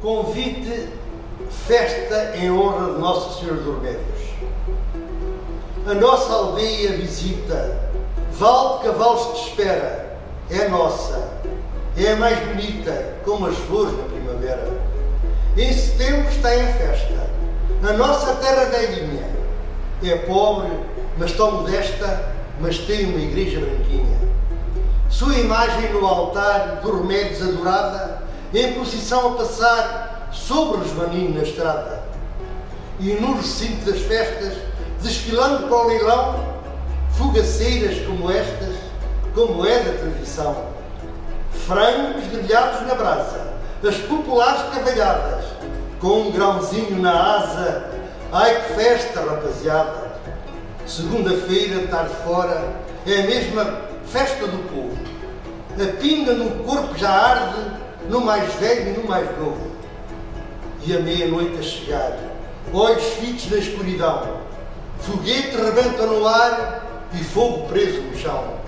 convite festa em honra de Nossa Senhora dos Remédios. A nossa aldeia visita, Val de Cavalos de Espera, é nossa, é a mais bonita, como as flores na primavera. Em setembro está em festa, a nossa terra velhinha, é pobre, mas tão modesta, mas tem uma igreja branquinha. Sua imagem no altar do Remédios adorada, em procissão a passar sobre os maninhos na estrada. E no recinto das festas, desfilando para o leilão, fugaceiras como estas, como é da tradição. Frangos grelhados na brasa, as populares cavalhadas, com um grãozinho na asa, ai que festa, rapaziada! Segunda-feira, tarde fora, é a mesma festa do povo. A pinga no corpo já arde, no mais velho e no mais novo. E a meia-noite a chegar, olhos fitos na escuridão, foguete rebenta no ar e fogo preso no chão.